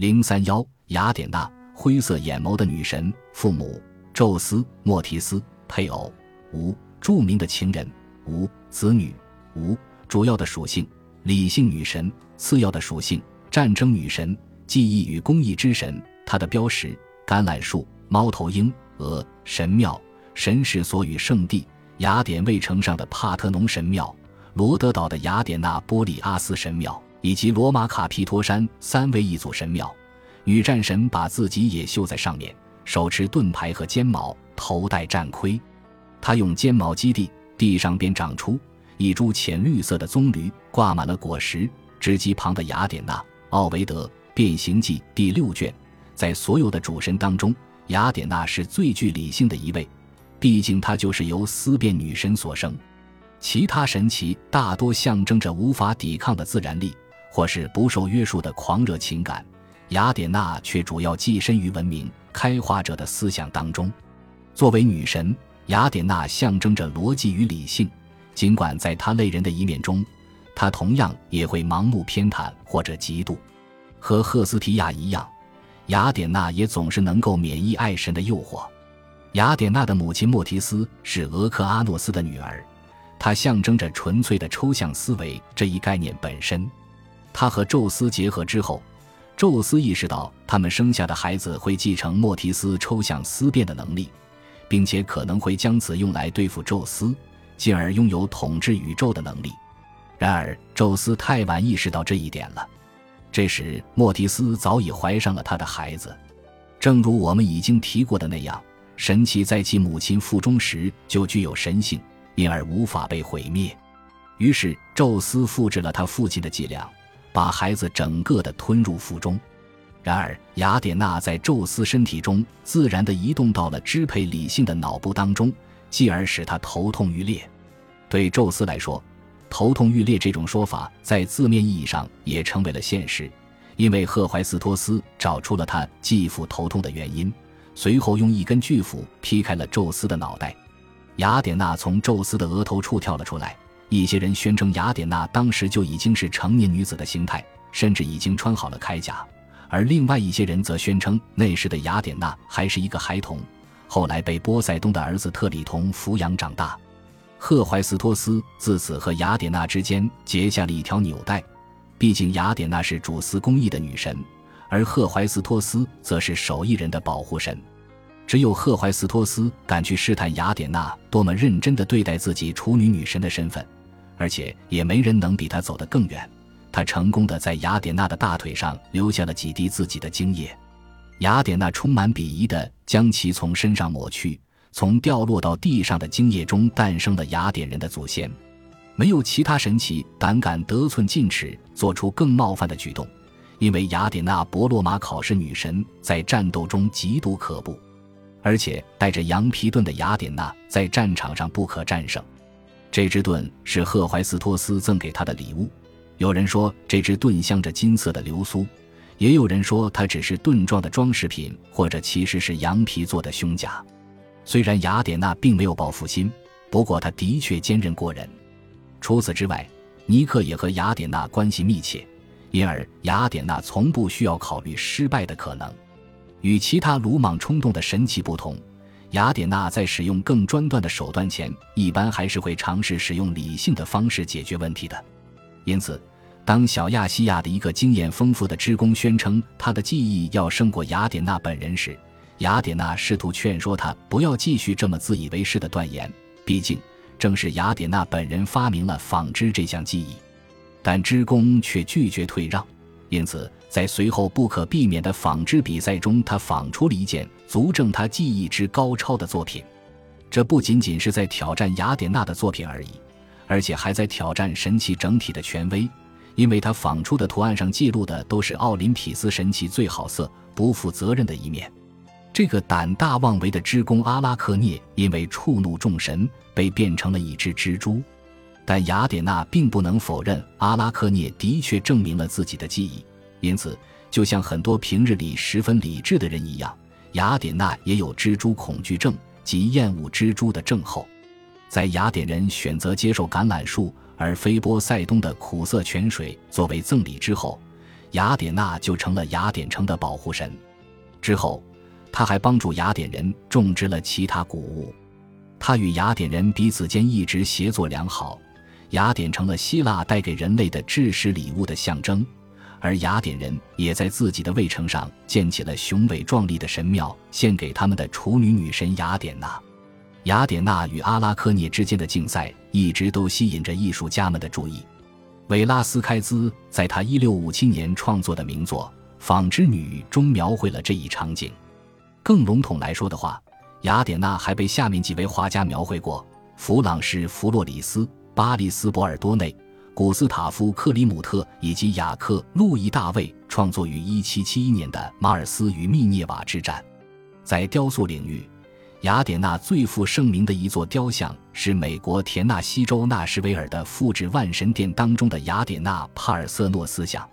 零三幺，雅典娜，灰色眼眸的女神，父母宙斯、莫提斯，配偶无，著名的情人无，子女无。主要的属性：理性女神；次要的属性：战争女神、记忆与工艺之神。她的标识：橄榄树、猫头鹰、鹅。神庙、神事所与圣地：雅典卫城上的帕特农神庙、罗德岛的雅典娜波利阿斯神庙，以及罗马卡皮托山三位一组神庙。女战神把自己也绣在上面，手持盾牌和尖矛，头戴战盔。她用尖矛击地，地上便长出。一株浅绿色的棕榈挂满了果实。织机旁的雅典娜，奥维德《变形记》第六卷，在所有的主神当中，雅典娜是最具理性的一位，毕竟她就是由思辨女神所生。其他神奇大多象征着无法抵抗的自然力，或是不受约束的狂热情感。雅典娜却主要寄身于文明开化者的思想当中。作为女神，雅典娜象征着逻辑与理性。尽管在她类人的一面中，她同样也会盲目偏袒或者嫉妒。和赫斯提亚一样，雅典娜也总是能够免疫爱神的诱惑。雅典娜的母亲莫提斯是俄克阿诺斯的女儿，她象征着纯粹的抽象思维这一概念本身。他和宙斯结合之后，宙斯意识到他们生下的孩子会继承莫提斯抽象思辨的能力，并且可能会将此用来对付宙斯。进而拥有统治宇宙的能力。然而，宙斯太晚意识到这一点了。这时，莫提斯早已怀上了他的孩子。正如我们已经提过的那样，神奇在其母亲腹中时就具有神性，因而无法被毁灭。于是，宙斯复制了他父亲的伎俩，把孩子整个的吞入腹中。然而，雅典娜在宙斯身体中自然地移动到了支配理性的脑部当中。继而使他头痛欲裂。对宙斯来说，头痛欲裂这种说法在字面意义上也成为了现实，因为赫淮斯托斯找出了他继父头痛的原因，随后用一根巨斧劈开了宙斯的脑袋。雅典娜从宙斯的额头处跳了出来。一些人宣称雅典娜当时就已经是成年女子的形态，甚至已经穿好了铠甲，而另外一些人则宣称那时的雅典娜还是一个孩童。后来被波塞冬的儿子特里同抚养长大，赫淮斯托斯自此和雅典娜之间结下了一条纽带。毕竟雅典娜是主司公义的女神，而赫淮斯托斯则是手艺人的保护神。只有赫淮斯托斯敢去试探雅典娜多么认真地对待自己处女女神的身份，而且也没人能比他走得更远。他成功的在雅典娜的大腿上留下了几滴自己的精液。雅典娜充满鄙夷地将其从身上抹去，从掉落到地上的精液中诞生了雅典人的祖先。没有其他神奇胆敢得寸进尺，做出更冒犯的举动，因为雅典娜伯罗马考试女神在战斗中极度可怖，而且带着羊皮盾的雅典娜在战场上不可战胜。这只盾是赫怀斯托斯赠给他的礼物。有人说，这只盾镶着金色的流苏。也有人说它只是盾状的装饰品，或者其实是羊皮做的胸甲。虽然雅典娜并没有报复心，不过她的确坚韧过人。除此之外，尼克也和雅典娜关系密切，因而雅典娜从不需要考虑失败的可能。与其他鲁莽冲动的神奇不同，雅典娜在使用更专断的手段前，一般还是会尝试使用理性的方式解决问题的。因此。当小亚细亚的一个经验丰富的织工宣称他的技艺要胜过雅典娜本人时，雅典娜试图劝说他不要继续这么自以为是的断言。毕竟，正是雅典娜本人发明了纺织这项技艺，但织工却拒绝退让。因此，在随后不可避免的纺织比赛中，他纺出了一件足证他技艺之高超的作品。这不仅仅是在挑战雅典娜的作品而已，而且还在挑战神奇整体的权威。因为他仿出的图案上记录的都是奥林匹斯神奇最好色、不负责任的一面。这个胆大妄为的织工阿拉克涅，因为触怒众神，被变成了一只蜘蛛。但雅典娜并不能否认阿拉克涅的确证明了自己的记忆。因此，就像很多平日里十分理智的人一样，雅典娜也有蜘蛛恐惧症及厌恶蜘蛛的症候。在雅典人选择接受橄榄树。而非波塞冬的苦涩泉水作为赠礼之后，雅典娜就成了雅典城的保护神。之后，他还帮助雅典人种植了其他谷物。他与雅典人彼此间一直协作良好。雅典成了希腊带给人类的致石礼物的象征，而雅典人也在自己的卫城上建起了雄伟壮丽的神庙，献给他们的处女女神雅典娜。雅典娜与阿拉科涅之间的竞赛一直都吸引着艺术家们的注意。维拉斯开兹在他1657年创作的名作《纺织女》中描绘了这一场景。更笼统来说的话，雅典娜还被下面几位画家描绘过：弗朗士·弗洛里斯。巴利斯·博尔多内、古斯塔夫·克里姆特以及雅克·路易·大卫创作于1771年的《马尔斯与密涅瓦之战》。在雕塑领域，雅典娜最负盛名的一座雕像是美国田纳西州纳什维尔的复制万神殿当中的雅典娜·帕尔瑟诺斯像。